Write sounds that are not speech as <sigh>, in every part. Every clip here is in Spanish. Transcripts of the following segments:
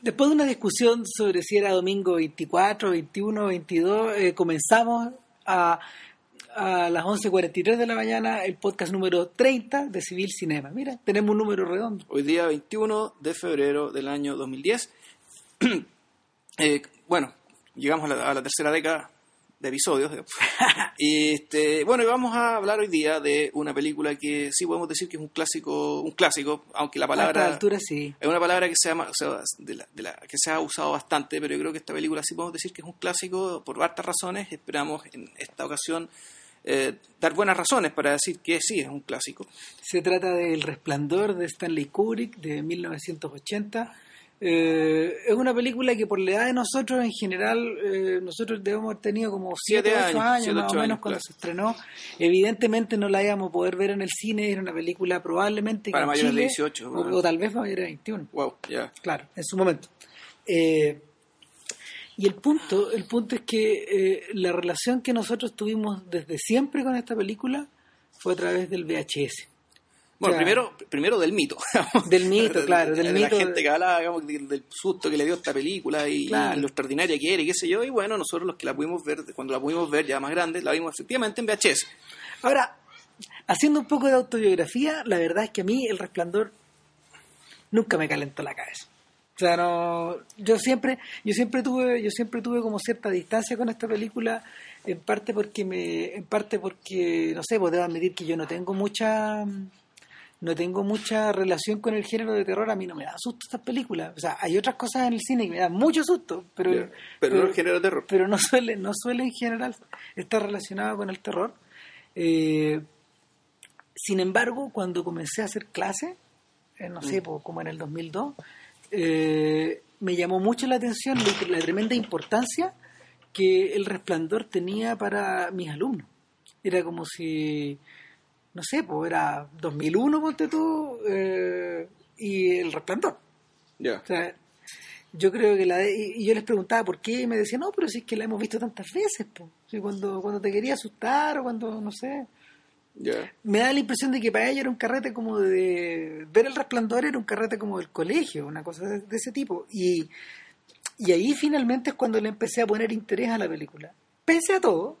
Después de una discusión sobre si era domingo 24, 21, 22, eh, comenzamos a, a las 11.43 de la mañana el podcast número 30 de Civil Cinema. Mira, tenemos un número redondo. Hoy día 21 de febrero del año 2010. <clears throat> Eh, bueno, llegamos a la tercera década de episodios. <laughs> y este, bueno, y vamos a hablar hoy día de una película que sí podemos decir que es un clásico, un clásico, aunque la A esta palabra altura sí. es una palabra que se, llama, o sea, de la- de la- que se ha usado bastante, pero yo creo que esta película sí podemos decir que es un clásico por hartas razones. Esperamos en esta ocasión eh, dar buenas razones para decir que sí es un clásico. Se trata de El Resplandor de Stanley Kubrick de 1980. Eh, es una película que por la edad de nosotros en general, eh, nosotros debemos haber tenido como 7 Siete 8 años, años, siete, más o menos años, cuando claro. se estrenó. Evidentemente no la íbamos a poder ver en el cine, era una película probablemente Para mayores de Chile, 18, o, bueno. o tal vez mayores de 21 Wow, ya. claro, en su momento. Eh, y el punto, el punto es que eh, la relación que nosotros tuvimos desde siempre con esta película fue a través del VHS. Bueno, primero, primero del mito. <laughs> Del mito, claro, del de mito. la gente que hablaba digamos, del, susto que le dio esta película y, Claro. y lo extraordinaria que era y qué sé yo. Y bueno, nosotros los que la pudimos ver, cuando la pudimos ver ya más grande, la vimos efectivamente en VHS. Ahora, haciendo un poco de autobiografía, la verdad es que a mí el resplandor nunca me calentó la cabeza. O sea, no, yo siempre, yo siempre tuve, yo siempre tuve como cierta distancia con esta película, en parte porque me, en parte porque, no sé, debo admitir que yo no tengo mucha, no tengo mucha relación con el género de terror, a mí no me da susto estas películas. O sea, hay otras cosas en el cine que me dan mucho susto, pero, pero, no el género de terror. pero no suele, no suele en general estar relacionado con el terror. Eh, sin embargo, cuando comencé a hacer clase, eh, no sé, po, como en el 2002, eh, me llamó mucho la atención la, la tremenda importancia que el resplandor tenía para mis alumnos. Era como si, no sé, pues era 2001, ponte tú, eh, y el resplandor. Ya. O sea, yo creo que la de- y y yo les preguntaba por qué y me decían, no, pero si es que la hemos visto tantas veces. Sí, cuando, cuando te quería asustar o cuando, no sé. Ya. Me da la impresión de que para ella era un carrete como de... Ver el resplandor era un carrete como del colegio, una cosa de, de ese tipo. Y, y ahí finalmente es cuando le empecé a poner interés a la película. Pese a todo,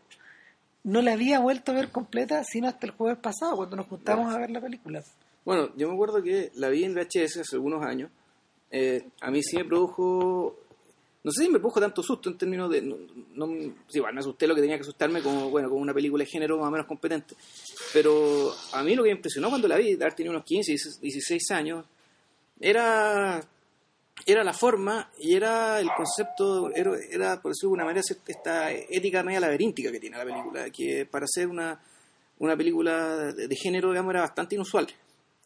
no la había vuelto a ver completa sino hasta el jueves pasado, cuando nos juntamos a ver la película. Bueno, yo me acuerdo que la vi en VHS hace algunos años. Eh, a mí sí me produjo. No sé si me produjo tanto susto en términos de. No, no- sí, igual me asusté lo que tenía que asustarme como, bueno, como una película de género más o menos competente. Pero a mí lo que me impresionó cuando la vi, de haber tenido unos 15, 16 años, era. Era la forma y era el concepto, era, era, por decirlo de alguna manera, esta ética media laberíntica que tiene la película, que para ser una, una película de, de género, digamos, era bastante inusual.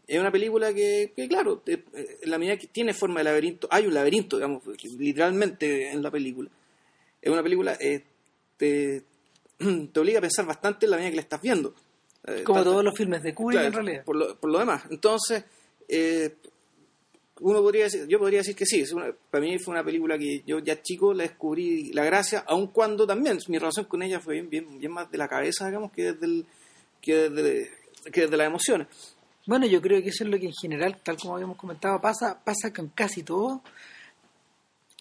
Es una película que, que, claro, te- eh, en la medida que tiene forma de laberinto, hay un laberinto, digamos, literalmente en la película. Es una película, eh, te, <clears throat> te obliga a pensar bastante en la medida que la estás viendo. Eh, Como tanto- todos los filmes de Kubrick Claro, en realidad. Por lo, por lo demás. Entonces, eh, uno podría decir, yo podría decir que sí, es una- para mí fue una película que yo ya chico la descubrí la gracia, aun cuando también mi relación con ella fue bien, bien, bien más de la cabeza, digamos, que desde, el, que desde, que desde las emociones. Bueno, yo creo que eso es lo que en general, tal como habíamos comentado, pasa, pasa con casi todos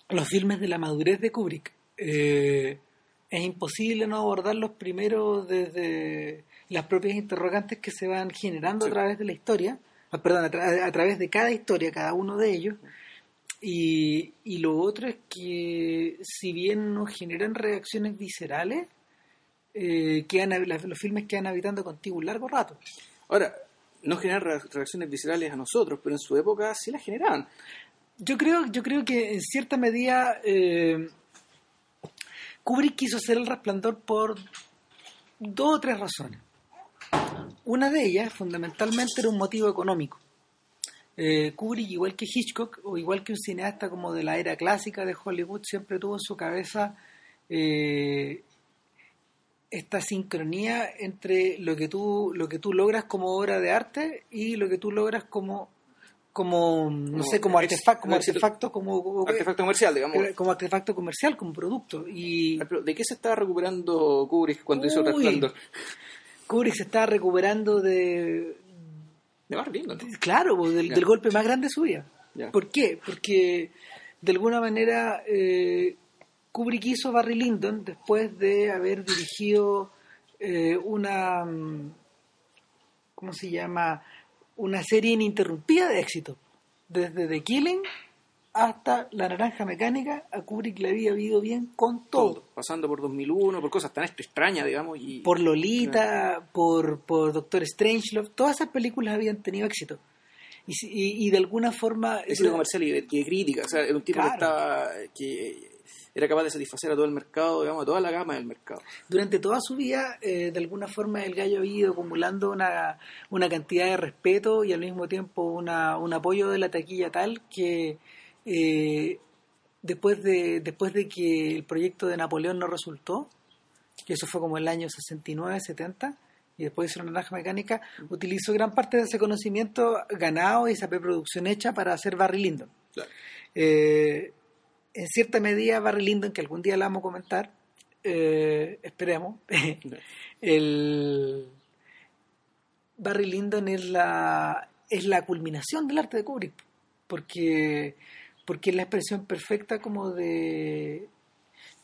los filmes de la madurez de Kubrick. Eh, es imposible no abordarlos primero desde las propias interrogantes que se van generando Sí. a través de la historia, perdón, a, tra- a través de cada historia, cada uno de ellos. Y, y lo otro es que si bien no generan reacciones viscerales, eh, quedan, los filmes quedan habitando contigo un largo rato. Ahora, no generan re- reacciones viscerales a nosotros, pero en su época sí las generaban. Yo creo, yo creo que en cierta medida eh, Kubrick quiso hacer el resplandor por dos o tres razones. Una de ellas, fundamentalmente, era un motivo económico. Eh, Kubrick, igual que Hitchcock, o igual que un cineasta como de la era clásica de Hollywood, siempre tuvo en su cabeza eh, esta sincronía entre lo que tú lo que tú logras como obra de arte y lo que tú logras como como no sé como artefacto como artefacto como, Artefacto comercial, digamos. como artefacto comercial como producto y ¿De qué se estaba recuperando Kubrick cuando hizo Uy. resplandor? Kubrick se está recuperando de, De Barry Lyndon. Claro, pues, del, golpe más grande de su vida. Ya. ¿Por qué? Porque de alguna manera eh, Kubrick hizo Barry Lyndon después de haber dirigido eh, una, mm, ¿cómo se llama? Una serie ininterrumpida de éxito. Desde The Killing hasta La Naranja Mecánica, a Kubrick le había ido bien con todo. Pasando por 2001, por cosas tan extrañas, digamos. Y... Por Lolita, por, por Doctor Strangelove, todas esas películas habían tenido éxito. Y, y, de alguna forma... Es comercial y de, crítica, o sea, era un tipo que estaba... Que era capaz de satisfacer a todo el mercado, digamos, a toda la gama del mercado. Durante toda su vida, eh, de alguna forma, el gallo había ido acumulando una, una cantidad de respeto y al mismo tiempo una, un apoyo de la taquilla tal que eh, después, de, después de que el proyecto de Napoleón no resultó, que eso fue como el año 69, 70, y después hizo una naranja mecánica, utilizó gran parte de ese conocimiento ganado y esa preproducción hecha para hacer Barry Lyndon. Eh, en cierta medida, Barry Lyndon, que algún día la vamos a comentar, eh, esperemos, <laughs> el Barry Lyndon es la, es la culminación del arte de Kubrick, porque porque es la expresión perfecta como de,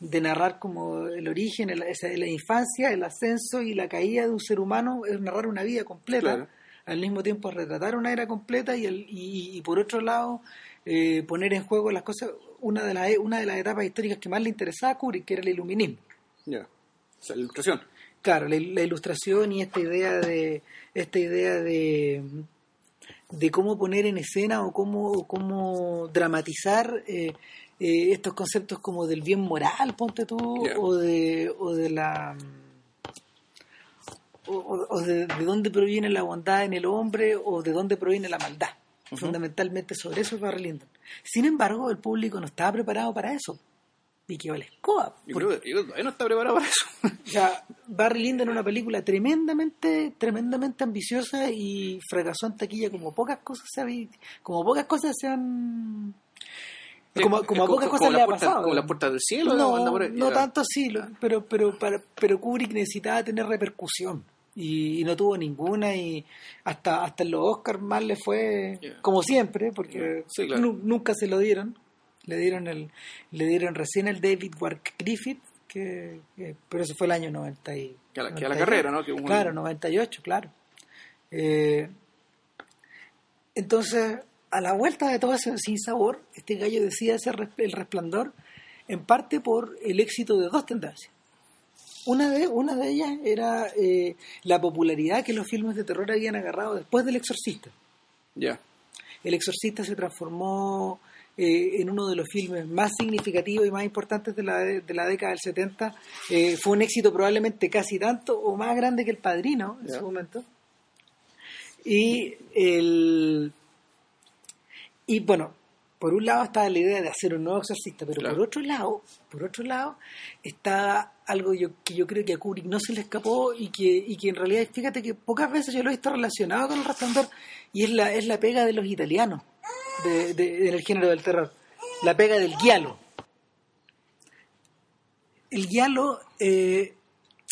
de narrar como el origen, la, la infancia, el ascenso y la caída de un ser humano, es narrar una vida completa, al mismo tiempo retratar una era completa y, el, y, por otro lado eh, poner en juego las cosas, una de, las una de las etapas históricas que más le interesaba a Kubrick, que era el iluminismo. Ya, la ilustración. Claro, la, la, ilustración y esta idea de esta idea de de cómo poner en escena o cómo, cómo dramatizar eh, eh, estos conceptos como del bien moral, ponte tú, o, de, o de la... O, de, dónde proviene la bondad en el hombre o de dónde proviene la maldad. Fundamentalmente sobre eso es Barry Lyndon. Sin embargo, el público no estaba preparado para eso. Vicky Valescoa. Yo creo que no está preparado para eso. <laughs> o sea, Barry Lyndon es una película tremendamente, tremendamente ambiciosa y fracasó en taquilla como pocas cosas se como pocas cosas se han como, como a pocas cosas le ha pasado. Como la puerta del cielo. No, no, tanto así, pero, pero, para, pero Kubrick necesitaba tener repercusión y, no tuvo ninguna y hasta, hasta en los Oscars mal le fue, como siempre, porque nunca se lo dieron le dieron el le dieron recién el David Wark Griffith que, pero eso fue el año 90 y, que a la, la carrera no claro 98 claro eh, entonces a la vuelta de todo ese sin sabor este gallo decide hacer el resplandor en parte por el éxito de dos tendencias una de, una de ellas era eh, la popularidad que los filmes de terror habían agarrado después del Exorcista. Ya. El Exorcista se transformó eh, en uno de los filmes más significativos y más importantes de la, de la década del 70. Eh, fue un éxito probablemente casi tanto o más grande que El Padrino en su momento. Y, el, y bueno, por un lado estaba la idea de hacer un nuevo exorcista, pero por otro lado, por otro lado, está algo yo, que yo creo que a Kubrick no se le escapó y que, y que en realidad, fíjate que pocas veces yo lo he visto relacionado con el resplandor, y es la, es la pega de los italianos de, en el género del terror. La pega del guialo. El guialo, eh,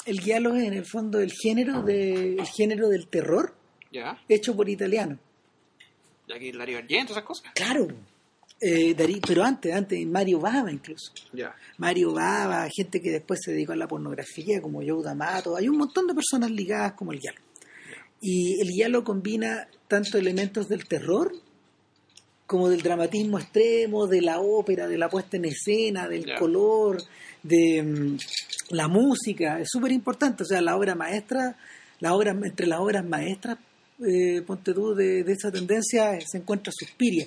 el guialo es en el fondo el género, de, el género del terror hecho por italiano. Ya que Darío Argento, esas cosas. Claro. Eh, pero antes, antes, Mario Bava incluso. Mario Bava, gente que después se dedicó a la pornografía, como Joe D'Amato. Hay un montón de personas ligadas como el guialo. Y el guialo combina tanto elementos del terror como del dramatismo extremo, de la ópera, de la puesta en escena, del color, de mm, la música, es súper importante, o sea, la obra maestra, la obra, entre las obras maestras, eh, ponte tú, de, esa tendencia se encuentra Suspiria,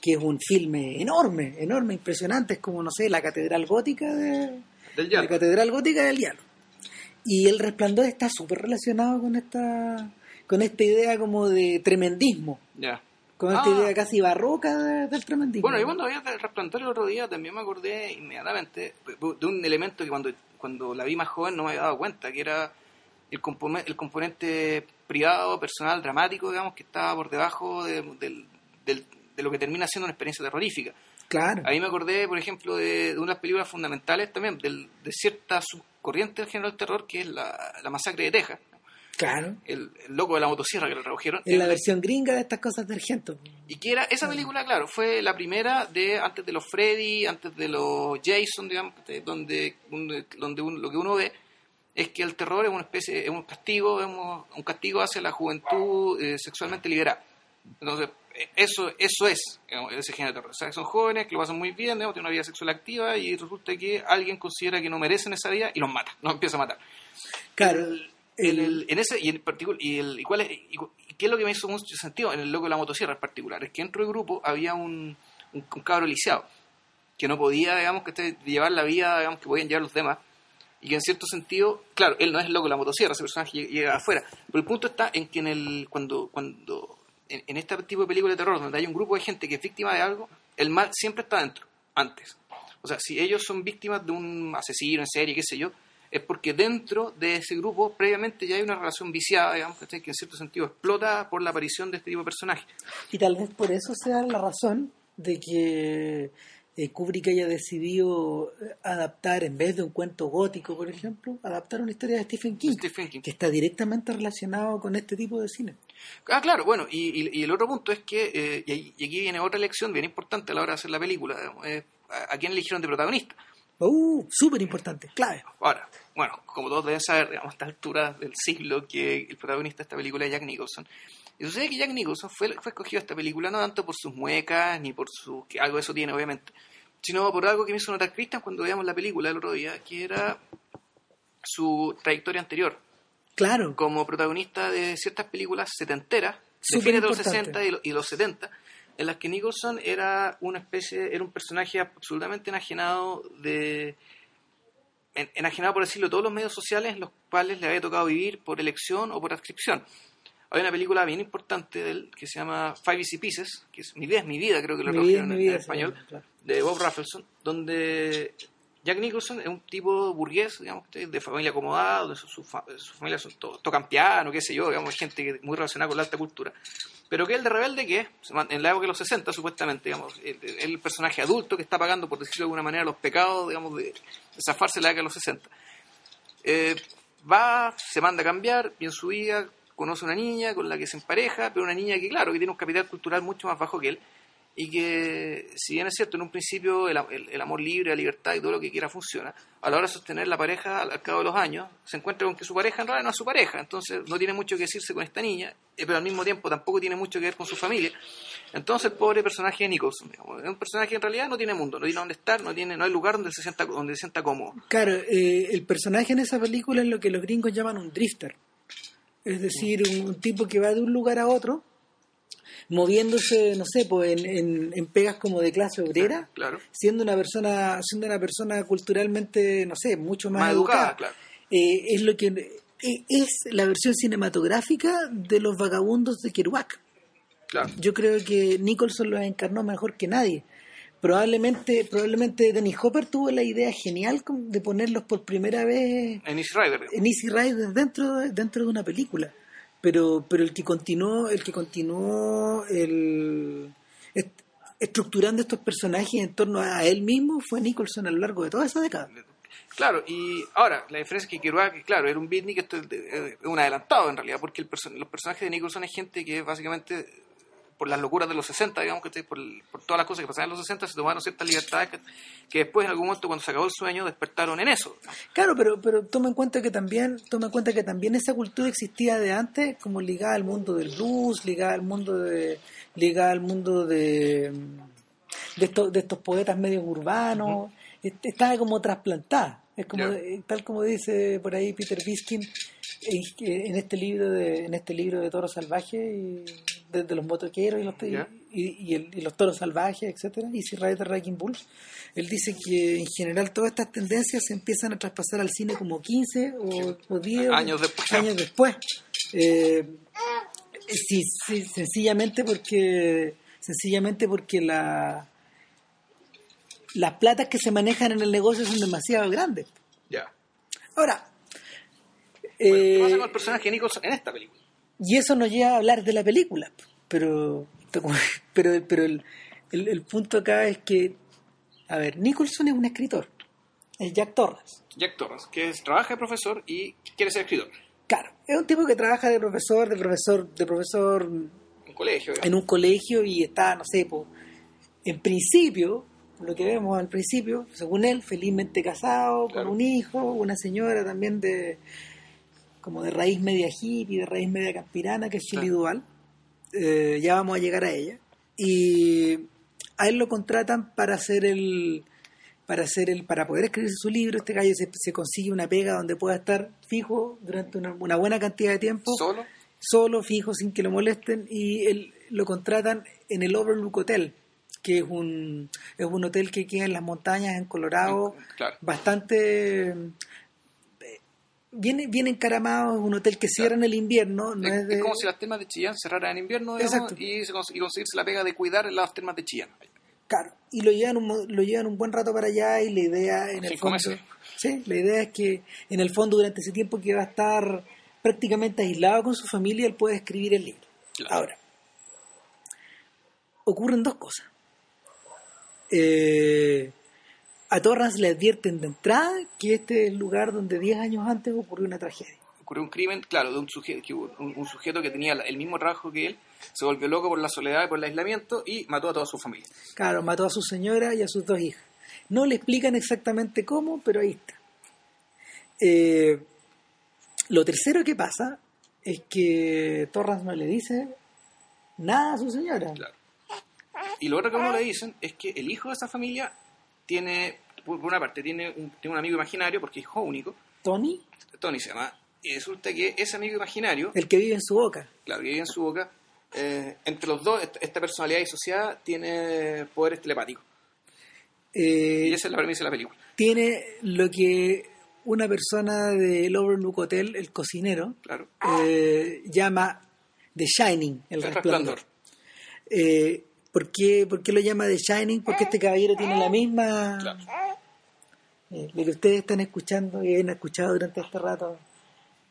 que es un filme enorme, enorme, impresionante, es como, no sé, la catedral gótica de, la catedral gótica del diablo. Y el resplandor está súper relacionado con esta con esta idea como de tremendismo. Con esta ah. idea casi barroca del tremendismo. Bueno, yo cuando vi el resplandor el otro día también me acordé inmediatamente de un elemento que cuando, cuando la vi más joven no me había dado cuenta, que era el, el componente privado, personal, dramático, digamos, que estaba por debajo de, de lo que termina siendo una experiencia terrorífica. Claro. Ahí me acordé, por ejemplo, de, de unas películas fundamentales también, de cierta subcorriente del género del terror, que es la, la masacre de Texas Claro. El, el loco de la motosierra que lo tradujeron. En la versión gringa de estas cosas de Argento. Y que era, esa película, claro, fue la primera de antes de los Freddy, antes de los Jason, digamos, de- donde, donde, donde uno- lo que uno ve es que el terror es una especie, es un castigo, es un, un castigo hacia la juventud eh, sexualmente liberada. Entonces, eh, eso, eso es ese género de terror. O sea, son jóvenes que lo pasan muy bien, digamos, tienen una vida sexual activa y resulta que alguien considera que no merecen esa vida y los mata, los empieza a matar. Claro. El- el- en ese y en particular y, el, y cuál es y, y qué es lo que me hizo mucho sentido en el loco de la motosierra en particular es que dentro del grupo había un, un, un cabro lisiado que no podía digamos que este, llevar la vida digamos que podían llevar los demás y que en cierto sentido claro él no es el loco de la motosierra ese personaje llega, llega afuera pero el punto está en que en el cuando cuando en, en este tipo de películas de terror donde hay un grupo de gente que es víctima de algo el mal siempre está dentro antes. O sea si ellos son víctimas de un asesino en serie qué sé yo es porque dentro de ese grupo previamente ya hay una relación viciada, digamos, que en cierto sentido explota por la aparición de este tipo de personajes. Y tal vez por eso sea la razón de que eh, Kubrick haya decidido eh, adaptar, en vez de un cuento gótico, por ejemplo, adaptar una historia de Stephen King, Stephen King. que está directamente relacionado con este tipo de cine. Ah, claro, bueno, y, y- y el otro punto es que, eh, y, aquí viene otra lección bien importante a la hora de hacer la película, digamos, eh, a, a quién eligieron de protagonista. Uh, súper importante, clave. Ahora, bueno, como todos deben saber, digamos, a esta altura del siglo, que el protagonista de esta película es Jack Nicholson. Y sucede que Jack Nicholson fue, fue escogido a esta película no tanto por sus muecas, ni por su... que algo de eso tiene, obviamente, sino por algo que me hizo notar Christian cuando veíamos la película el otro día, que era su trayectoria anterior Claro, como protagonista de ciertas películas setenteras, de fines de los importante. 60 y, lo- y los 70, en las que Nicholson era una especie, era un personaje absolutamente enajenado de en- enajenado por decirlo de todos los medios sociales en los cuales le había tocado vivir por elección o por adscripción. Hay una película bien importante de él que se llama Five Easy Pieces, que es Mi vida es mi vida, creo que lo tradujeron en- vida, en español, sí, claro. de Bob Raffleson, donde Jack Nicholson es un tipo burgués, digamos, de familia acomodada, donde su, su fa- su familia son to- tocan piano, qué sé yo, digamos, gente muy relacionada con la alta cultura. Pero que el de rebelde que en la época de los 60, supuestamente, digamos, el, el personaje adulto que está pagando, por decirlo de alguna manera, los pecados, digamos, de, de zafarse la época de los 60. Eh, va, se manda a cambiar, y en su vida conoce una niña con la que se empareja, pero una niña que, claro, que tiene un capital cultural mucho más bajo que él, y que, si bien es cierto, en un principio el, el- amor libre, la libertad y todo lo que quiera funciona, a la hora de sostener la pareja al, cabo de los años, se encuentra con que su pareja en realidad no es su pareja, entonces no tiene mucho que decirse con esta niña, eh, pero al mismo tiempo tampoco tiene mucho que ver con su familia. Entonces el pobre personaje de Nicholson, es un personaje que en realidad no tiene mundo, no tiene dónde estar, no tiene no hay lugar donde se sienta, donde se sienta cómodo. Claro, eh, el personaje en esa película es lo que los gringos llaman un drifter. Es decir, un tipo que va de un lugar a otro, moviéndose, no sé, pues en, en- en pegas como de clase obrera, Claro. siendo una persona, siendo una persona culturalmente, no sé, mucho más, Más educada, claro. Eh, es lo que eh, es la versión cinematográfica de los vagabundos de Kerouac. Claro. Yo creo que Nicholson los encarnó mejor que nadie. Probablemente, probablemente Dennis Hopper tuvo la idea genial de ponerlos por primera vez En Easy Rider. en Easy Rider dentro de, dentro de una película. Pero, pero el que continuó, el que continuó el, est- estructurando estos personajes en torno a él mismo fue Nicholson a lo largo de toda esa década. Claro, y ahora, la diferencia es que Kerouac, claro, era un beatnik, esto es un adelantado en realidad, porque el perso- los personajes de Nicholson es gente que básicamente, por las locuras de los 60, digamos que por, por todas las cosas que pasaban en los 60, se tomaron ciertas libertades que, que después, en algún momento, cuando se acabó el sueño, despertaron en eso. Claro, pero, pero toma en cuenta que también, toma en cuenta que también esa cultura existía de antes, como ligada al mundo del blues, ligada al mundo de, ligada al mundo de, de estos, de estos poetas medios urbanos, est- estaba como trasplantada. Es como, eh, tal como dice por ahí Peter Biskin en, en este libro de, en este libro de toros salvajes, y, de, de los motoqueros y los, y, y el- y los toros salvajes, etcétera, Easy Rider Wrecking Bulls. Él dice que en general todas estas tendencias se empiezan a traspasar al cine como 15 o, o 10 Años después. años después. Eh, sí, sí, sencillamente porque sencillamente porque la las platas que se manejan en el negocio son demasiado grandes. Ya. Ahora, Bueno, ¿Qué eh, pasa con el personaje de Nicholson en esta película? Y eso nos lleva a hablar de la película, pero <laughs> pero pero el, el- el punto acá es que a ver, Nicholson es un escritor, es Jack Torrance. Jack Torrance, que es- trabaja de profesor y quiere ser escritor. Claro, es un tipo que trabaja de profesor, de profesor, de profesor Un colegio. en un colegio y está, no sé, po, en principio, lo que vemos al principio, según él, felizmente casado, Claro. con un hijo, una señora también de como de raíz media hippie, de raíz media campirana, que es Shirley Claro. Eh, ya vamos a llegar a ella. Y a él lo contratan para hacer el para hacer el para poder escribir su libro este gallo se, se consigue una pega donde pueda estar fijo durante una, una buena cantidad de tiempo Solo. solo, fijo, sin que lo molesten, y él, lo contratan en el Overlook Hotel, que es un, es un hotel que queda en las montañas en Colorado, Claro. bastante bien, bien encaramado, es un hotel que cierra en el invierno, no es, es, de- es como si las termas de Chillán cerraran en invierno digamos, y, se cons- y conseguirse la pega de cuidar las termas de Chillán. Claro, y lo llevan, un, lo llevan un buen rato para allá y la idea en el Cinco fondo... meses. Sí, la idea es que en el fondo durante ese tiempo que va a estar prácticamente aislado con su familia, él puede escribir el libro. Claro. Ahora, ocurren dos cosas. Eh, a Torrance le advierten de entrada que este es el lugar donde 10 años antes ocurrió una tragedia. Ocurrió un crimen, claro, de un sujeto que, un, un sujeto que tenía el mismo trabajo que él, se volvió loco por la soledad y por el aislamiento y mató a toda su familia. Claro, mató a su señora y a sus dos hijas. No le explican exactamente cómo, pero ahí está. Eh, lo tercero que pasa es que Torrance no le dice nada a su señora. Claro. Y lo otro que a uno le dicen es que el hijo de esa familia tiene, por una parte, tiene un, tiene un amigo imaginario porque es hijo único, Tony, Tony se llama, y resulta que ese amigo imaginario, el que vive en su boca. claro, que vive en su boca, eh, entre los dos, esta, esta personalidad disociada tiene poderes telepáticos. Eh, Y esa es la premisa de la película. tiene lo que una persona del Overlook Hotel, el cocinero, Claro. eh, llama The Shining, el, El resplandor. resplandor. Eh, ¿por, qué, por qué lo llama The Shining? Porque este caballero tiene la misma... Claro. Eh, lo que ustedes están escuchando y han escuchado durante este rato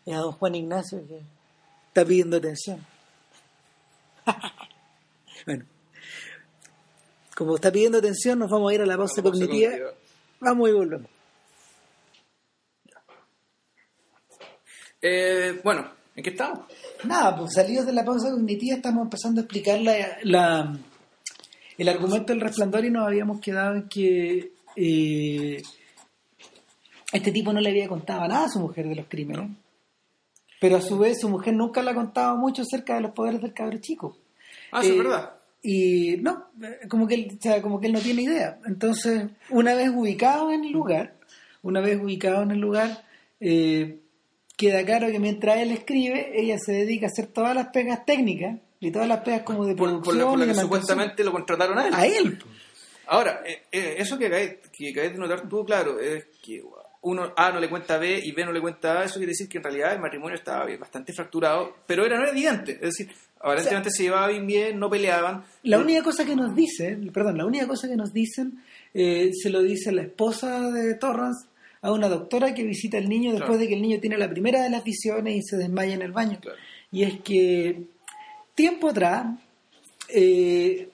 es a don Juan Ignacio que está pidiendo atención. <laughs> bueno, como está pidiendo atención, nos vamos a ir a la pausa cognitiva. cognitiva. Vamos y volvemos. Eh, bueno, ¿en qué estamos? Nada, pues salidos de la pausa cognitiva estamos empezando a explicar la, la- el argumento del resplandor y nos habíamos quedado en que eh, este tipo no le había contado nada a su mujer de los crímenes. Pero a su vez su mujer nunca le ha contado mucho acerca de los poderes del cabro chico. Ah, eso Eh, es verdad. Y no, eh, como que, él, o sea, como que él no tiene idea. Entonces, una vez ubicado en el lugar, una vez ubicado en el lugar, eh, queda claro que mientras él escribe, ella se dedica a hacer todas las pegas técnicas y todas las pegas como de Por, producción. por la, por la que supuestamente lo contrataron a él. A él. Ahora, eh, eh, eso que que acabas de notar tú, claro, es que uno A no le cuenta a B y B no le cuenta A, eso quiere decir que en realidad el matrimonio estaba bastante fracturado, pero era no era evidente, es decir, aparentemente se llevaban bien, no peleaban. La única cosa que nos dicen, perdón, la única cosa que nos dicen eh, se lo dice la esposa de Torrance a una doctora que visita al niño después Claro. de que el niño tiene la primera de las visiones y se desmaya en el baño. Claro. Y es que tiempo atrás, eh,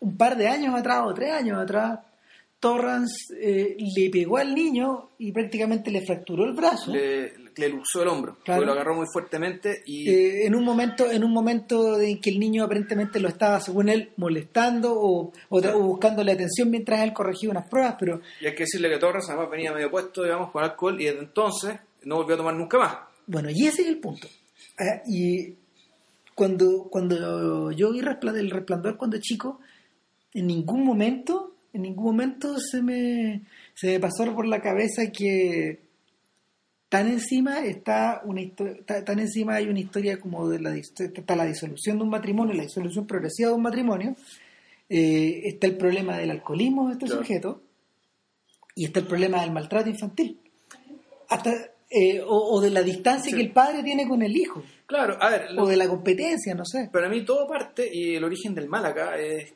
un par de años atrás o tres años atrás, Torrance eh, le pegó al niño y prácticamente le fracturó el brazo. Le, le luxó el hombro, Claro. lo agarró muy fuertemente y Eh, en un momento en un momento en que el niño aparentemente lo estaba según él molestando o, o tra- o buscándole atención mientras él corregía unas pruebas pero y hay que decirle que Torres además venía medio puesto, digamos, con alcohol y desde entonces no volvió a tomar nunca más. bueno y ese es el punto Ah, y cuando cuando yo vi el resplandor cuando chico en ningún momento en ningún momento se me se me pasó por la cabeza que tan encima está una tan encima hay una historia como de la está la disolución de un matrimonio la disolución progresiva de un matrimonio eh, está el problema del alcoholismo de este Claro. sujeto y está el problema del maltrato infantil hasta eh, o, o de la distancia Sí. que el padre tiene con el hijo Claro, a ver, lo- o de la competencia no sé para mí todo parte y el origen del mal acá es-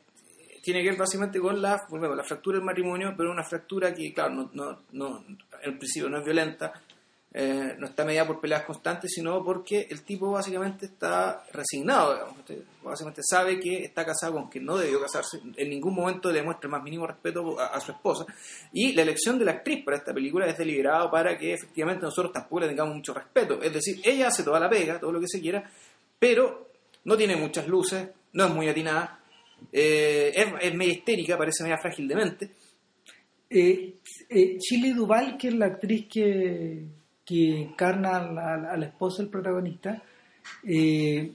tiene que ver básicamente con la, volvemos, la fractura del matrimonio, pero una fractura que, claro, no, no, no, en principio no es violenta, eh, no está medida por peleas constantes, sino porque el tipo básicamente está resignado. Este, básicamente sabe que está casado con quien no debió casarse, en ningún momento le muestra el más mínimo respeto a, su esposa. Y la elección de la actriz para esta película es deliberada para que efectivamente nosotros tampoco le tengamos mucho respeto. Es decir, ella hace toda la pega, todo lo que se quiera, pero no tiene muchas luces, no es muy atinada, eh, es, es media histérica, parece media frágil de mente. Eh, eh, Chile Duval, que es la actriz que, que encarna a la, a la esposa del protagonista, eh,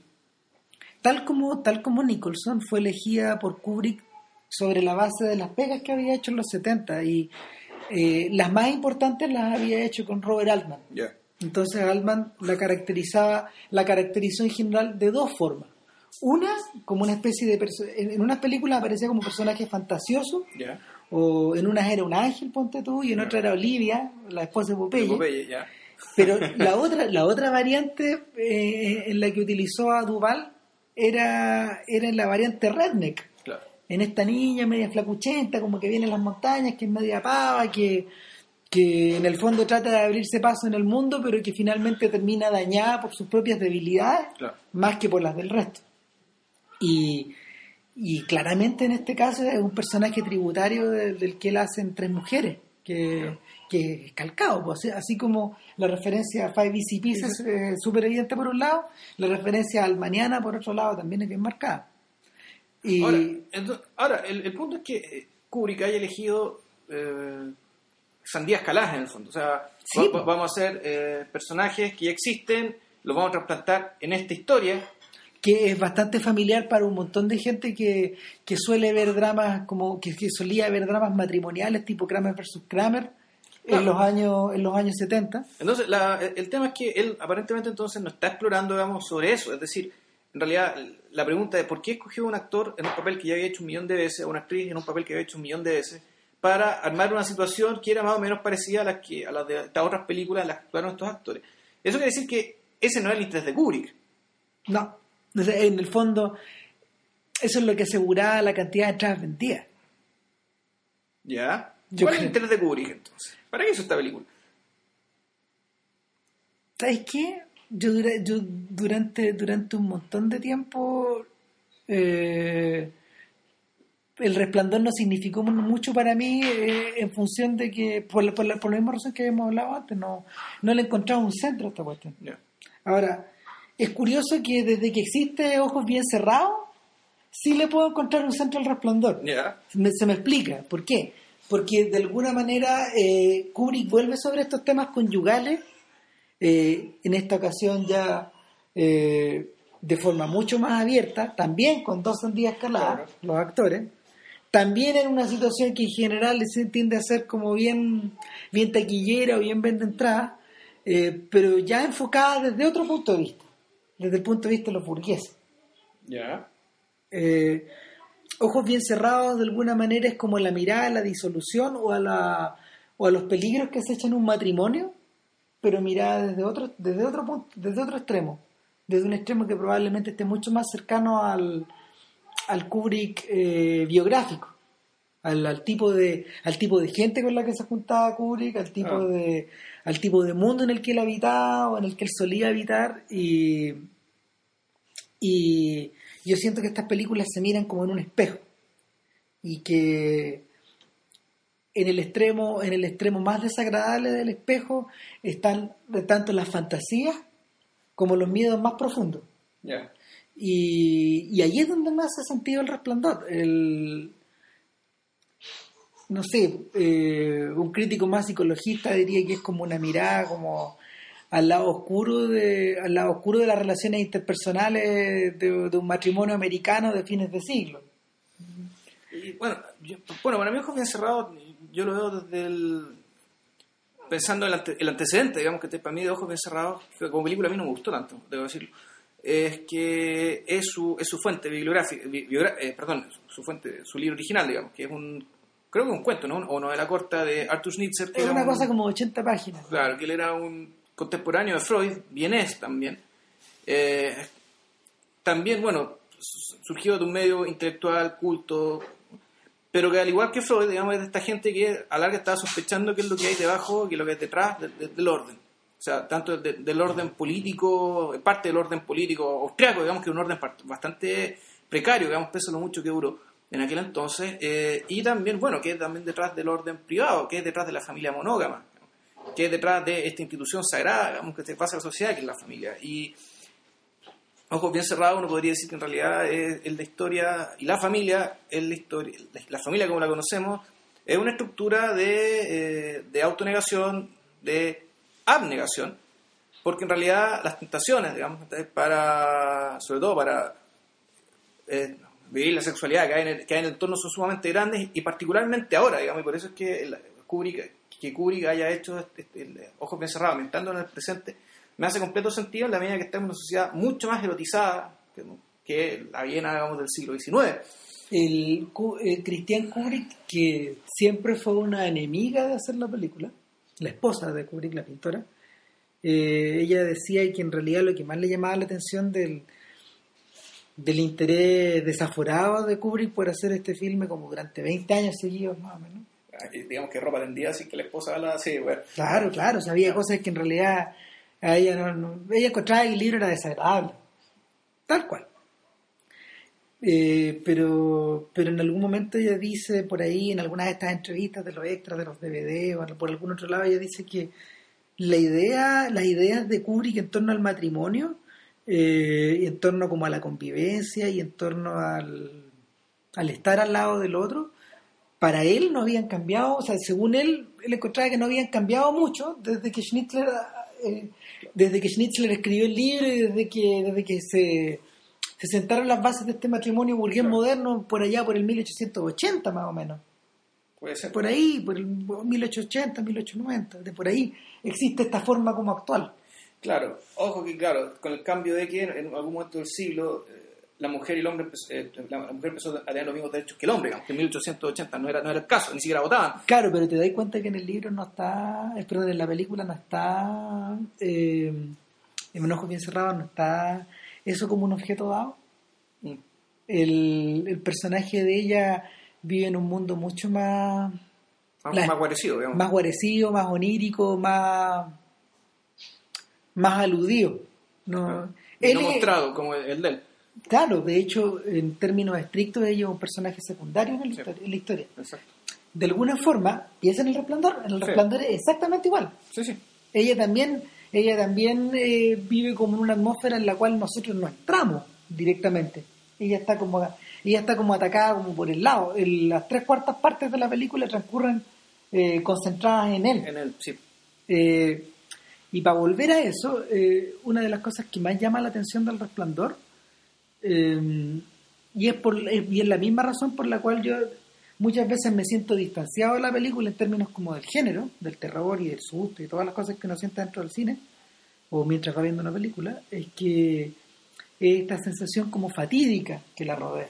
tal, como, tal como Nicholson fue elegida por Kubrick sobre la base de las pegas que había hecho en los 70 y eh, las más importantes las había hecho con Robert Altman. Entonces Altman la caracterizaba, la caracterizó en general de dos formas. Una, como una especie de en unas películas aparecía como personaje fantasioso. O en unas era un ángel, ponte tú, y en otra era Olivia, la esposa de Popeye. Popeye, ya. Pero la otra, la otra variante eh, en la que utilizó a Duval era, era en la variante redneck. Claro. En esta niña media flacuchenta, como que viene en las montañas, que es media pava, que, que en el fondo trata de abrirse paso en el mundo, pero que finalmente termina dañada por sus propias debilidades, Claro. más que por las del resto. Y, y claramente en este caso es un personaje tributario de- del que él hacen tres mujeres, que, que es calcado, pues, así, como la referencia a Five Easy Pieces es súper evidente por un lado, la referencia al Mañana por otro lado también es bien marcada. Y Ahora, ento- ahora, el, el punto es que eh, Kubrick haya elegido eh, sandías caladas en el fondo. O sea, Sí, va- po. vamos a hacer eh, personajes que ya existen, los vamos a trasplantar en esta historia. Que es bastante familiar para un montón de gente que, que suele ver dramas como que, que solía ver dramas matrimoniales tipo Kramer versus Kramer Claro. en los años en los años 70 Entonces, la- el tema es que él aparentemente entonces no está explorando, digamos, sobre eso. Es decir, en realidad, la pregunta es por qué escogió un actor en un papel que ya había hecho un millón de veces, o una actriz en un papel que había hecho un millón de veces, para armar una situación que era más o menos parecida a las que a las de estas otras películas en las que actuaron estos actores. Eso quiere decir que ese no es el interés de Kubrick. no En el fondo eso es lo que aseguraba la cantidad de entradas vendidas ¿Ya? Yo ¿Cuál es el creo- interés de Kubrick entonces? ¿Para qué hizo esta película? ¿Sabes qué? Yo, dura- yo durante, durante un montón de tiempo eh, el resplandor no significó mu- mucho para mí eh, en función de que, por la, por, la, por la misma razón que habíamos hablado antes, no, no le encontraba un centro a esta cuestión. Ya. Ahora, es curioso que desde que existe Ojos Bien Cerrados, sí le puedo encontrar un centro al resplandor. Me- se me explica. ¿Por qué? Porque de alguna manera eh, Kubrick vuelve sobre estos temas conyugales, eh, en esta ocasión ya eh, de forma mucho más abierta, también con dos sandías caladas, Claro. los actores, también en una situación que en general se tiende a ser como bien, bien taquillera o bien vende entrada, eh, pero ya enfocada desde otro punto de vista, desde el punto de vista de los burgueses. Ya. Eh, ojos bien cerrados de alguna manera es como la mirada a la disolución o a, la, o a los peligros que se echan un matrimonio, pero mirada desde otro, desde otro punto, desde otro extremo, desde un extremo que probablemente esté mucho más cercano al, al Kubrick eh, biográfico, al, al tipo de, al tipo de gente con la que se juntaba Kubrick, al tipo Ah. de, al tipo de mundo en el que él habitaba o en el que él solía habitar. Y y yo siento que estas películas se miran como en un espejo. Y que en el extremo en el extremo más desagradable del espejo están de tanto las fantasías como los miedos más profundos. Y, y ahí es donde más hace sentido el resplandor. El no sé eh, un crítico más psicologista diría que es como una mirada como al lado oscuro de al lado oscuro de las relaciones interpersonales de, un matrimonio americano de fines de siglo. Y, bueno, bueno, para mí Ojos Bien Cerrados, yo lo veo desde el... Pensando en el, ante- el antecedente, digamos, que para mí de Ojos Bien Cerrados, como película a mí no me gustó tanto, debo decirlo, es que es su, es su fuente bibliográfica, eh, perdón, su fuente, su libro original, digamos, que es un, creo que un cuento, ¿no? O novela corta de Arthur Schnitzer, que es era una un- cosa como 80 páginas Claro, que él era un contemporáneo de Freud, vienés también. Eh, también, bueno, su- surgió de un medio intelectual, culto, pero que al igual que Freud, digamos, es de esta gente que a larga estaba sospechando qué es lo que hay debajo, qué es lo que hay detrás de- de- del orden. O sea, tanto de- del orden político, parte del orden político austriaco, digamos que es un orden bastante precario, digamos, pese a lo mucho que duró en aquel entonces, eh, y también, bueno, que es también detrás del orden privado, que es detrás de la familia monógama, que es detrás de esta institución sagrada, digamos, que se pasa a la sociedad, que es la familia. Y, ojos bien cerrados, uno podría decir que en realidad es, es la historia, y la familia, es la historia, la familia como la conocemos, es una estructura de, eh, de autonegación, de abnegación, porque en realidad las tentaciones, digamos, para, sobre todo para eh, vivir la sexualidad que hay, en el, que hay en el entorno son sumamente grandes y particularmente ahora, digamos, y por eso es que el- Kubrick, que Kubrick haya hecho este, este, el Ojos bien cerrados, aumentando en el presente, me hace completo sentido en la medida que estamos en una sociedad mucho más erotizada que, que la Viena, digamos, del siglo XIX. El, eh, Christian Kubrick, que siempre fue una enemiga de hacer la película, la esposa de Kubrick, la pintora, eh, ella decía que en realidad lo que más le llamaba la atención del, del interés desaforado de Kubrick por hacer este filme como durante 20 años seguidos más o menos. Aquí, digamos que ropa tendida así que la esposa habla así, bueno. Claro, claro, o sea, había cosas que en realidad a ella no, no- ella encontraba que el libro era desagradable, tal cual. Eh, pero, pero en algún momento ella dice por ahí, en algunas de estas entrevistas de los extras de los DVD o por algún otro lado, ella dice que la idea, las ideas de Kubrick en torno al matrimonio, eh, y en torno como a la convivencia y en torno al, al estar al lado del otro, para él no habían cambiado, o sea, según él, él encontraba que no habían cambiado mucho desde que Schnitzler, eh, desde que Schnitzler escribió el libro y desde que, desde que se, se sentaron las bases de este matrimonio burgués Claro. moderno por allá por el 1880 más o menos. Puede ser. Por ahí, por el 1880, 1890, de por ahí existe esta forma como actual. Claro, ojo que claro, con el cambio de que en algún momento del siglo eh, la mujer y el hombre empezó, eh, la mujer empezó a tener los mismos derechos que el hombre, aunque en 1880 no era, no era el caso, ni siquiera votaban. Claro, pero te das cuenta que en el libro no está, perdón, en la película no está, eh, en un ojo bien cerrado, no está eso como un objeto dado. Mm. El, el personaje de ella vive en un mundo mucho más, Más, La- más guarecido, digamos. más guarecido, más onírico, más, más aludido. No, él no es- mostrado como el, de él. Claro, de hecho, en términos estrictos, ella es un personaje secundario en la, Sí. historia, en la historia. Exacto. De alguna forma, piensa en el resplandor, en el Sí. resplandor es exactamente igual. Sí, sí. Ella también, ella también eh, vive como en una atmósfera en la cual nosotros no entramos directamente. Ella está como, ella está como atacada como por el lado. El- las tres cuartas partes de la película transcurren eh, concentradas en él. En el, sí. Eh, y para volver a eso, eh, una de las cosas que más llama la atención del resplandor, eh, y, es por, y es la misma razón por la cual yo muchas veces me siento distanciado de la película en términos como del género, del terror y del susto y todas las cosas que uno siente dentro del cine, o mientras va viendo una película, es que es esta sensación como fatídica que la rodea,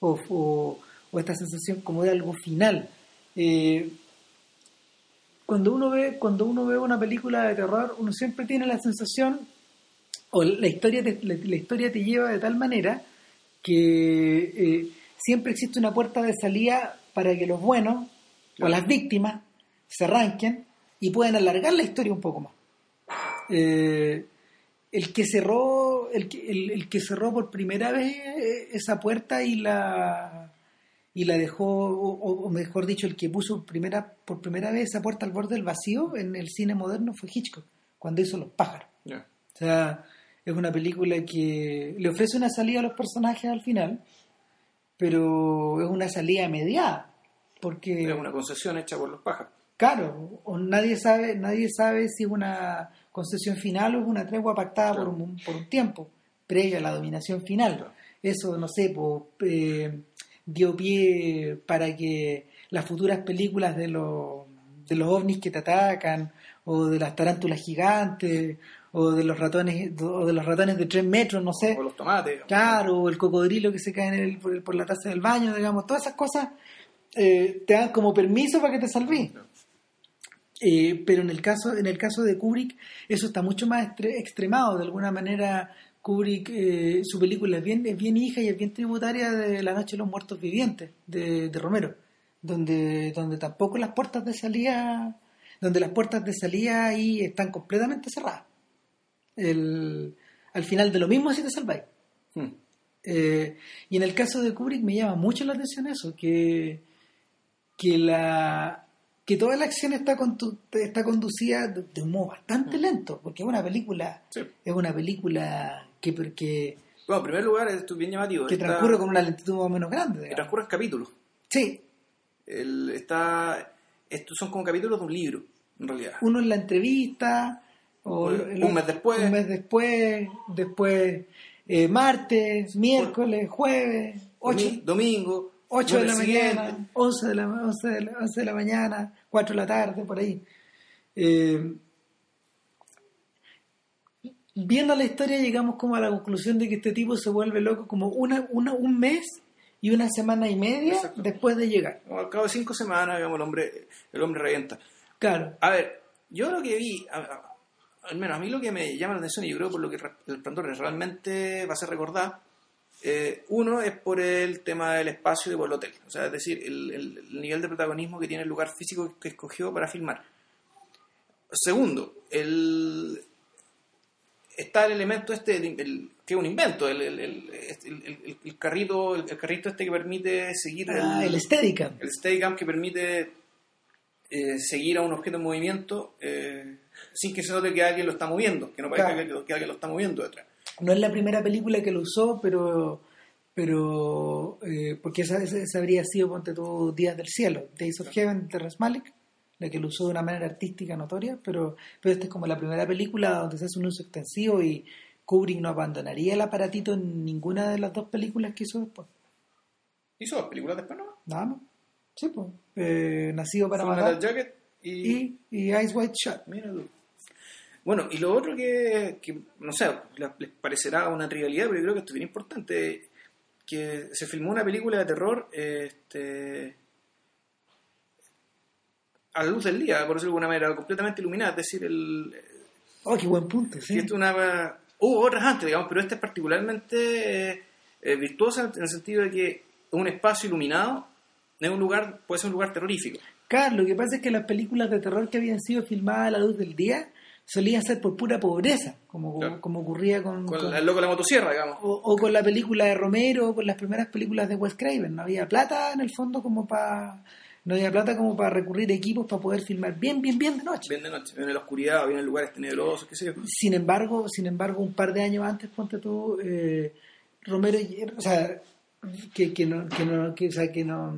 o, o- esta sensación como de algo final. Eh, cuando uno ve cuando uno ve una película de terror uno siempre tiene la sensación o la historia te, la, la historia te lleva de tal manera que eh, siempre existe una puerta de salida para que los buenos o las víctimas se arranquen y puedan alargar la historia un poco más. Eh, el que cerró el que, el, el que cerró por primera vez eh, esa puerta y la y la dejó o, o- mejor dicho el que puso primera por primera vez esa puerta al borde del vacío en el cine moderno fue Hitchcock cuando hizo Los pájaros o sea es una película que le ofrece una salida a los personajes al final pero es una salida mediada porque Es una concesión hecha por los pájaros. Claro, o nadie sabe, nadie sabe si es una concesión final o es una tregua pactada Claro. por, un, por un tiempo, previo a la dominación final. Claro. Eso, no sé, po, eh, dio pie para que las futuras películas de los, de los ovnis que te atacan, o de las tarántulas gigantes, o de los ratones, o de los ratones de tres metros, no sé. O los tomates. digamos. Claro, o el cocodrilo que se cae en el- por, el- por la taza del baño, digamos, todas esas cosas eh, te dan como permiso para que te salves. Claro. Eh, pero en el caso en el caso de Kubrick eso está mucho más extremado de alguna manera Kubrick eh, su película es bien es bien hija y es bien tributaria de La noche de los muertos vivientes de, de Romero donde donde tampoco las puertas de salida donde las puertas de salida ahí están completamente cerradas. El, al final de lo mismo si te salváis. Hmm. Eh, y en el caso de Kubrick me llama mucho la atención eso, que, que, la, que toda la acción está, contu- está conducida de, de un modo bastante lento, porque es una película, Sí. es una película que, que, Bueno, en primer lugar, esto es bien llamativo. que está- transcurre con una lentitud más o menos grande. que transcurre en capítulos. Sí, El- está, estos son como capítulos de un libro, en realidad. uno en la entrevista, o el- un mes después. un mes después, después eh, martes, miércoles, jueves, ocho, Domi- Domingo. 8 de la siguiente. mañana, 11 de la, 11 de la, 11 de la mañana, 4 de la tarde, por ahí. Eh, viendo la historia llegamos como a la conclusión de que este tipo se vuelve loco como una, una, un mes y una semana y media Exacto. después de llegar. Al cabo de cinco semanas, digamos, el hombre, el hombre revienta. Claro, A ver, yo lo que vi, a- a- al menos a mí lo que me llama la atención y yo creo por lo que el resplandor realmente va a ser recordar, eh, uno es por el tema del espacio y por el hotel, o sea, es decir, el, el- el nivel de protagonismo que tiene el lugar físico que escogió para filmar. Segundo, el, está el elemento este, el- que es un invento, el, el- el- el- el- el carrito, el, carrito este que permite seguir Ah, el Steadicam. el Steadicam que permite eh, seguir a un objeto en movimiento eh, sin que se note que alguien lo está moviendo, que no parezca Claro. que, que alguien lo está moviendo detrás. No es la primera película que lo usó, pero pero eh, porque esa, esa- esa habría sido, ponte tú, Días del Cielo, Days of Heaven, de Terrence Malick, la que lo usó de una manera artística notoria, pero, pero esta es como la primera película donde se hace un uso extensivo y Kubrick no abandonaría el aparatito en ninguna de las dos películas que hizo después. Hizo dos películas después, ¿no? Nada más. Sí, pues. Eh, nacido para matar Jacket y... y, y Eyes Wide Shut. Mira tú. Bueno, y lo otro que, que, no sé, les parecerá una trivialidad, pero yo creo que esto es bien importante, que se filmó una película de terror este, a la luz del día, por decirlo de alguna manera, completamente iluminada, es decir, el, Oh, qué buen punto, sí. es una... Hubo otras antes, digamos, pero esta es particularmente eh, virtuosa en el sentido de que un espacio iluminado, es un lugar, puede ser un lugar terrorífico. Claro, lo que pasa es que las películas de terror que habían sido filmadas a la luz del día solían ser por pura pobreza, como, Claro. como ocurría con, Con con- el loco de la motosierra, digamos. o, o con la película de Romero o con las primeras películas de Wes Craven. No había plata en el fondo como para no había plata como para recurrir a equipos para poder filmar bien, bien, bien de noche. Bien de noche, bien en la oscuridad, bien en lugares tenebrosos, qué sé yo. Sin embargo, sin embargo, un par de años antes, ponte tú, eh, Romero, o sea, que, que no, que no, que, o sea, que no,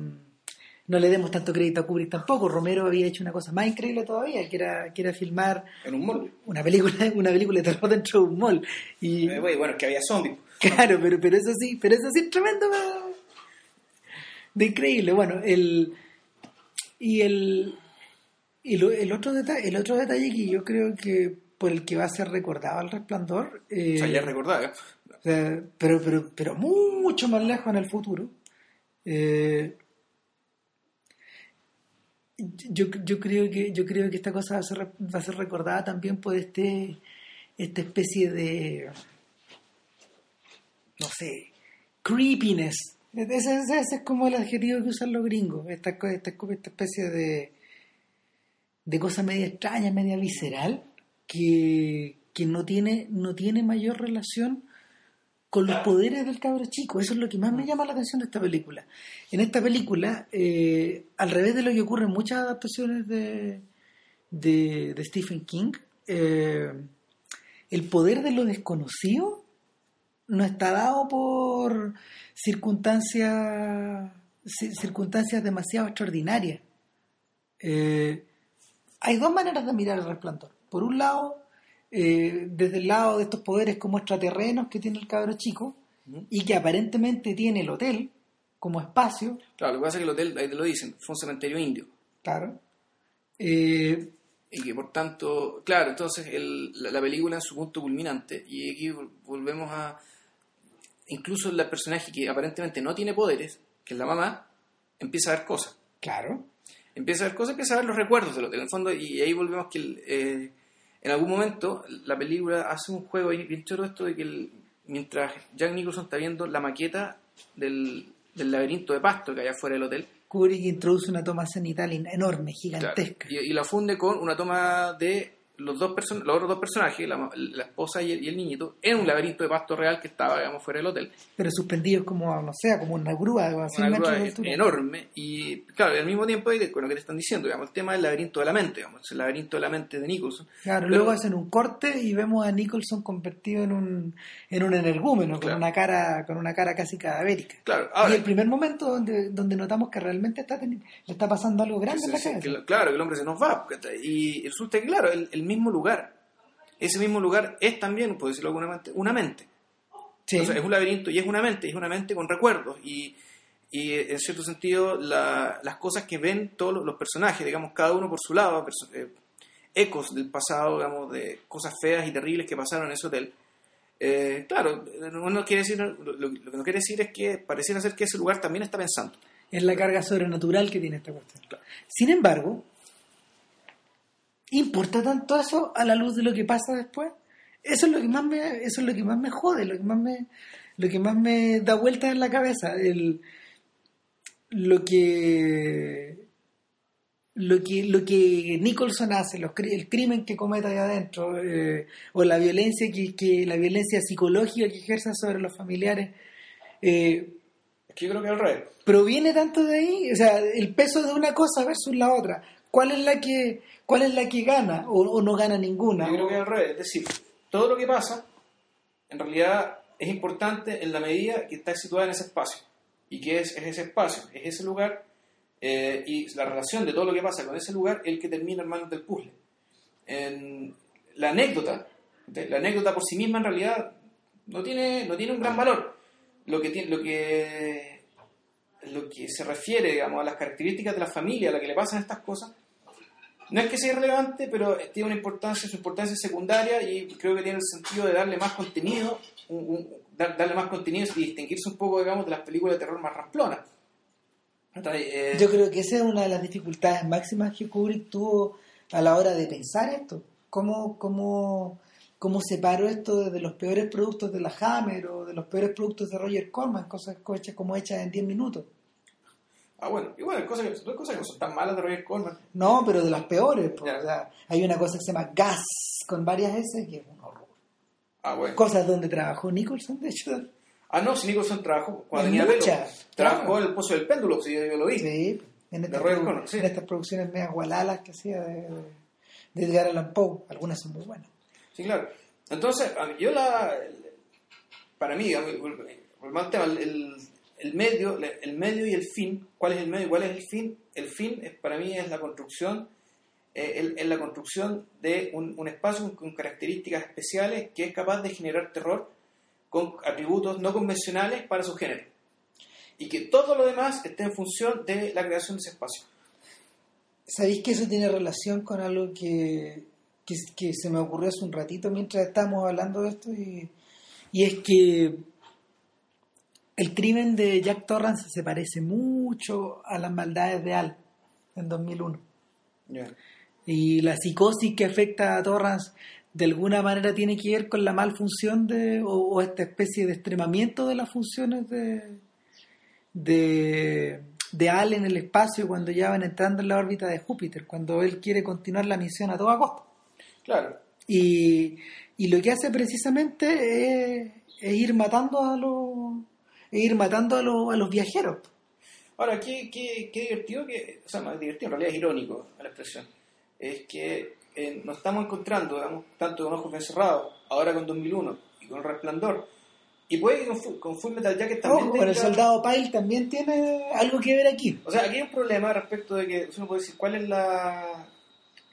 no le demos tanto crédito a Kubrick tampoco. Romero había hecho una cosa más increíble todavía, que era, que era filmar En un mall. una película, <laughs> una película de terror dentro de un mall. Y, Eh, bueno, es que había zombies. Claro, pero, pero eso sí, pero eso sí es tremendo de increíble. Bueno, el y el y lo- el otro detalle, el otro detalle que yo creo que por el que va a ser recordado el resplandor, eh, O sea, ya recordaba. ¿eh? o sea, pero, pero, pero mucho más lejos en el futuro. eh, yo, yo creo que yo creo que esta cosa va a ser, va a ser recordada también por este esta especie de no sé creepiness ese, ese- ese es como el adjetivo que usan los gringos esta, esta, esta especie de de cosa media extraña media visceral que, que no tiene no tiene mayor relación con los poderes del cabro chico. Eso es lo que más me llama la atención de esta película. En esta película, eh, al revés de lo que ocurre en muchas adaptaciones de, de, de Stephen King, eh, el poder de lo desconocido no está dado por circunstancias ci- circunstancias demasiado extraordinarias. Eh, hay dos maneras de mirar el resplandor. Por un lado, eh, desde el lado de estos poderes como extraterrenos que tiene el cabro chico y que aparentemente tiene el hotel como espacio, Claro, lo que pasa es que el hotel, ahí te lo dicen, fue un cementerio indio. claro. Eh, Y que por tanto, claro, entonces el- la, la película en su punto culminante, y aquí vol- volvemos a. Incluso el personaje que aparentemente no tiene poderes, que es la mamá, empieza a ver cosas. claro. Empieza a ver cosas, empieza a ver los recuerdos del hotel, en el fondo, y ahí volvemos que el, eh, en algún momento la película hace un juego ahí bien choro esto de que el- mientras Jack Nicholson está viendo la maqueta del, del laberinto de pasto que hay afuera del hotel, Kubrick introduce una toma cenital enorme, gigantesca. Y, y la funde con una toma de los dos person los otros dos personajes, la, la esposa y el, y el niñito, en un laberinto de pasto real que estaba, digamos, fuera del hotel. Pero suspendidos como, no sé, como una grúa, así, Una metros grúa de enorme y claro, al mismo tiempo con lo que te están diciendo, digamos, el tema del laberinto de la mente, digamos, el laberinto de la mente de Nicholson. Claro, Pero- luego hacen un corte y vemos a Nicholson convertido en un, en un energúmeno, Claro. con una cara, con una cara casi cadavérica. Claro, y ahora el primer momento donde, donde notamos que realmente está le está pasando algo grande en la cabeza. que la- claro, que el hombre se nos va. Y resulta que, claro, el, el mismo lugar, ese mismo lugar es también, por decirlo alguna mente, una mente. Sí. O sea, es un laberinto y es una mente, es una mente con recuerdos. Y, y en cierto sentido, la- las cosas que ven todos los, los personajes, digamos, cada uno por su lado, eh, ecos del pasado, digamos, de cosas feas y terribles que pasaron en ese hotel. Eh, claro, no, no quiere decir, lo, lo- lo que no quiere decir es que pareciera ser que ese lugar también está pensando. es la carga sobrenatural que tiene esta cuestión. Claro. Sin embargo, ¿importa tanto eso a la luz de lo que pasa después? Eso es lo que más me, eso es lo que más me jode, lo que más me, lo que más me da vueltas en la cabeza. El, lo que lo que lo que Nicholson hace, los, el crimen que comete ahí adentro, eh, o la violencia que, que la violencia psicológica que ejerce sobre los familiares, eh, Es que yo creo que al revés. proviene tanto de ahí, o sea, el peso de una cosa versus la otra. ¿Cuál es la que, cuál es la que gana o, o no gana ninguna? Yo creo que al revés. Es decir, todo lo que pasa, en realidad, es importante en la medida que está situada en ese espacio. ¿Y qué es, es ese espacio? Es ese lugar eh, y la relación de todo lo que pasa con ese lugar el que termina en manos del puzzle. En la anécdota, la anécdota por sí misma en realidad no tiene, no tiene un gran valor. Lo que, tiene, lo que lo que se refiere a las características de la familia a la que le pasan estas cosas, no es que sea irrelevante, pero tiene una importancia, su importancia es secundaria y creo que tiene el sentido de darle más contenido, darle más contenido y distinguirse un poco, digamos, de las películas de terror más ramplonas. Eh, Yo creo que esa es una de las dificultades máximas que Kubrick tuvo a la hora de pensar esto. ¿Cómo, cómo, cómo separó esto de los peores productos de la Hammer o de los peores productos de Roger Corman, cosas co- hechas como hechas en 10 minutos? ah, bueno, y bueno, hay cosas, que- cosas que no son tan malas de Roger Corman. No, pero de las peores. Ya. O sea, hay una cosa que se llama Gas con varias S que es un horror. Ah, bueno. Cosas donde trabajó Nicholson, de hecho. Ah, no, si Nicholson trabajó cuando En tenía pelo. Trabajó claro. en el Pozo del Péndulo, si yo, yo lo vi. Sí, en estas, Roger Corman, sí. en estas producciones medias gualalas que hacía de, de Edgar Allan Poe. Algunas son muy buenas. Sí, claro. Entonces, yo la. Para mí, el, el el, medio, el medio y el fin. ¿Cuál es el medio y cuál es el fin? El fin, es, para mí, es la construcción. eh, el- es la construcción de un, un espacio con características especiales que es capaz de generar terror con atributos no convencionales para su género. Y que todo lo demás esté en función de la creación de ese espacio. ¿Sabéis que eso tiene relación con algo que, que, que se me ocurrió hace un ratito mientras estábamos hablando de esto? Y, y es que el crimen de Jack Torrance se parece mucho a las maldades de Al en 2001. Y la psicosis que afecta a Torrance de alguna manera tiene que ver con la malfunción de, o, o esta especie de extremamiento de las funciones de, de, de Al en el espacio cuando ya van entrando en la órbita de Júpiter, cuando él quiere continuar la misión a toda costa. Claro. Y, y lo que hace precisamente es, es ir matando a los es ir matando a los, a los viajeros. Ahora, qué, qué, qué divertido que, o sea, más divertido, en realidad es irónico la expresión, es que eh, nos estamos encontrando, digamos, tanto con Ojos Bien Cerrados, ahora con 2001 y con Resplandor, y puede que con, con Full Metal Jacket también Ojo, con el tenga- soldado Pyle también tiene algo que ver aquí. O sea, aquí hay un problema respecto de que uno puede decir cuál es la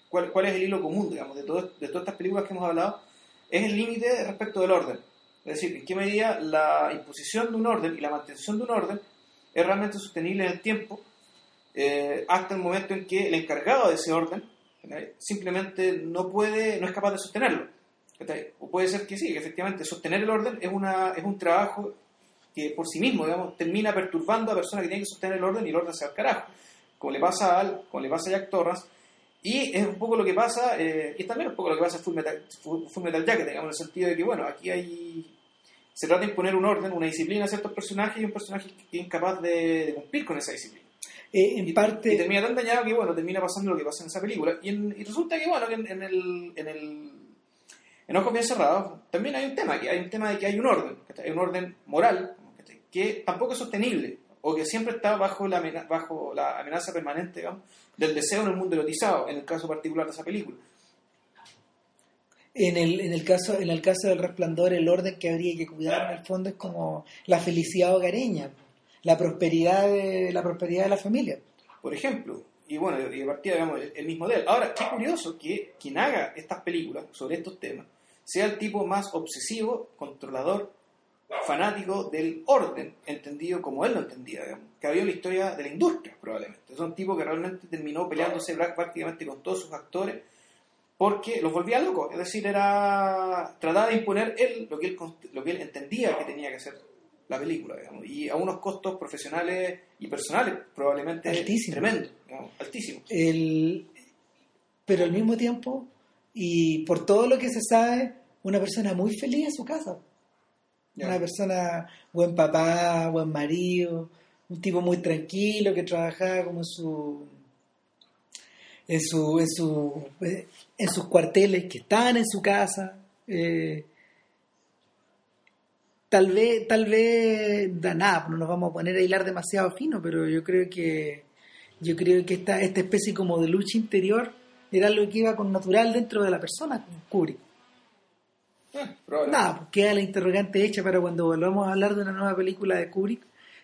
cuál, cuál es el hilo común, digamos, de, todo- de todas estas películas que hemos hablado, es el límite respecto del orden. Es decir, en qué medida la imposición de un orden y la mantención de un orden es realmente sostenible en el tiempo eh, hasta el momento en que el encargado de ese orden simplemente no puede, no es capaz de sostenerlo. O puede ser que sí, que efectivamente sostener el orden es, una, es un trabajo que por sí mismo, digamos, termina perturbando a la persona que tiene que sostener el orden y el orden se va al carajo. Como le pasa a como le pasa a Jack Torrance, y es un poco lo que pasa, eh, y también un poco lo que pasa a Full Metal, Full Full Metal Jacket, digamos, en el sentido de que, bueno, aquí hay. Se trata de imponer un orden, una disciplina a ciertos personajes y un personaje es incapaz de, de cumplir con esa disciplina. Eh, en y, parte... y termina tan dañado que, bueno, termina pasando lo que pasa en esa película. Y, en- y resulta que, bueno, que en, en el... En el en Ojos Bien Cerrados también hay un tema, que hay un tema de que hay un orden, hay un orden moral que tampoco es sostenible o que siempre está bajo la, amena- bajo la amenaza permanente digamos, del deseo en el mundo erotizado, en el caso particular de esa película. En el, en, el caso, en el caso del resplandor, el orden que habría que cuidar en el fondo es como la felicidad hogareña, la prosperidad de la, prosperidad de la familia. por ejemplo. Y bueno, y partida, digamos, el, el mismo de él. Ahora, qué curioso que quien haga estas películas sobre estos temas sea el tipo más obsesivo, controlador, fanático del orden, entendido como él lo entendía, digamos, que había en la historia de la industria, probablemente. Es un tipo que realmente terminó peleándose prácticamente con todos sus actores porque los volvía locos. Es decir, era tratar de imponer él lo que él, lo que él entendía que tenía que ser la película, digamos, y a unos costos profesionales y personales probablemente digamos, altísimos. El, pero al mismo tiempo, y por todo lo que se sabe, una persona muy feliz en su casa. Una persona, buen papá, buen marido, un tipo muy tranquilo que trabajaba como en su en su en su en sus cuarteles que estaban en su casa eh, tal vez tal vez da nada no nos vamos a poner a hilar demasiado fino pero yo creo que yo creo que esta esta especie como de lucha interior era algo que iba con natural dentro de la persona Kubrick Eh. Nada, pues queda la interrogante hecha para cuando volvamos a hablar de una nueva película de Kubrick.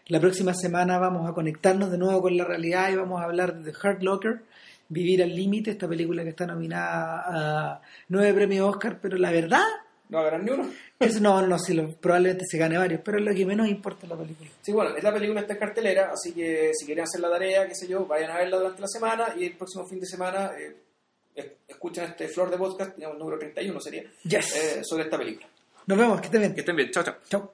La próxima semana vamos a conectarnos de nuevo con la realidad y vamos a hablar de The Hurt Locker, Vivir al Límite, esta película que está nominada a nueve premios Oscar, pero la verdad, No agarran ni uno. es, no, no, sí, lo- probablemente se gane varios, pero es lo que menos importa la película. Sí, bueno, esta película está en cartelera, así que si quieren hacer la tarea, qué sé yo, vayan a verla durante la semana y el próximo fin de semana eh, es- escuchen este Flor de Podcast, digamos, número 31 sería, Yes. eh, sobre esta película. Nos vemos, que estén bien. Que estén bien, chao, chao. Chao.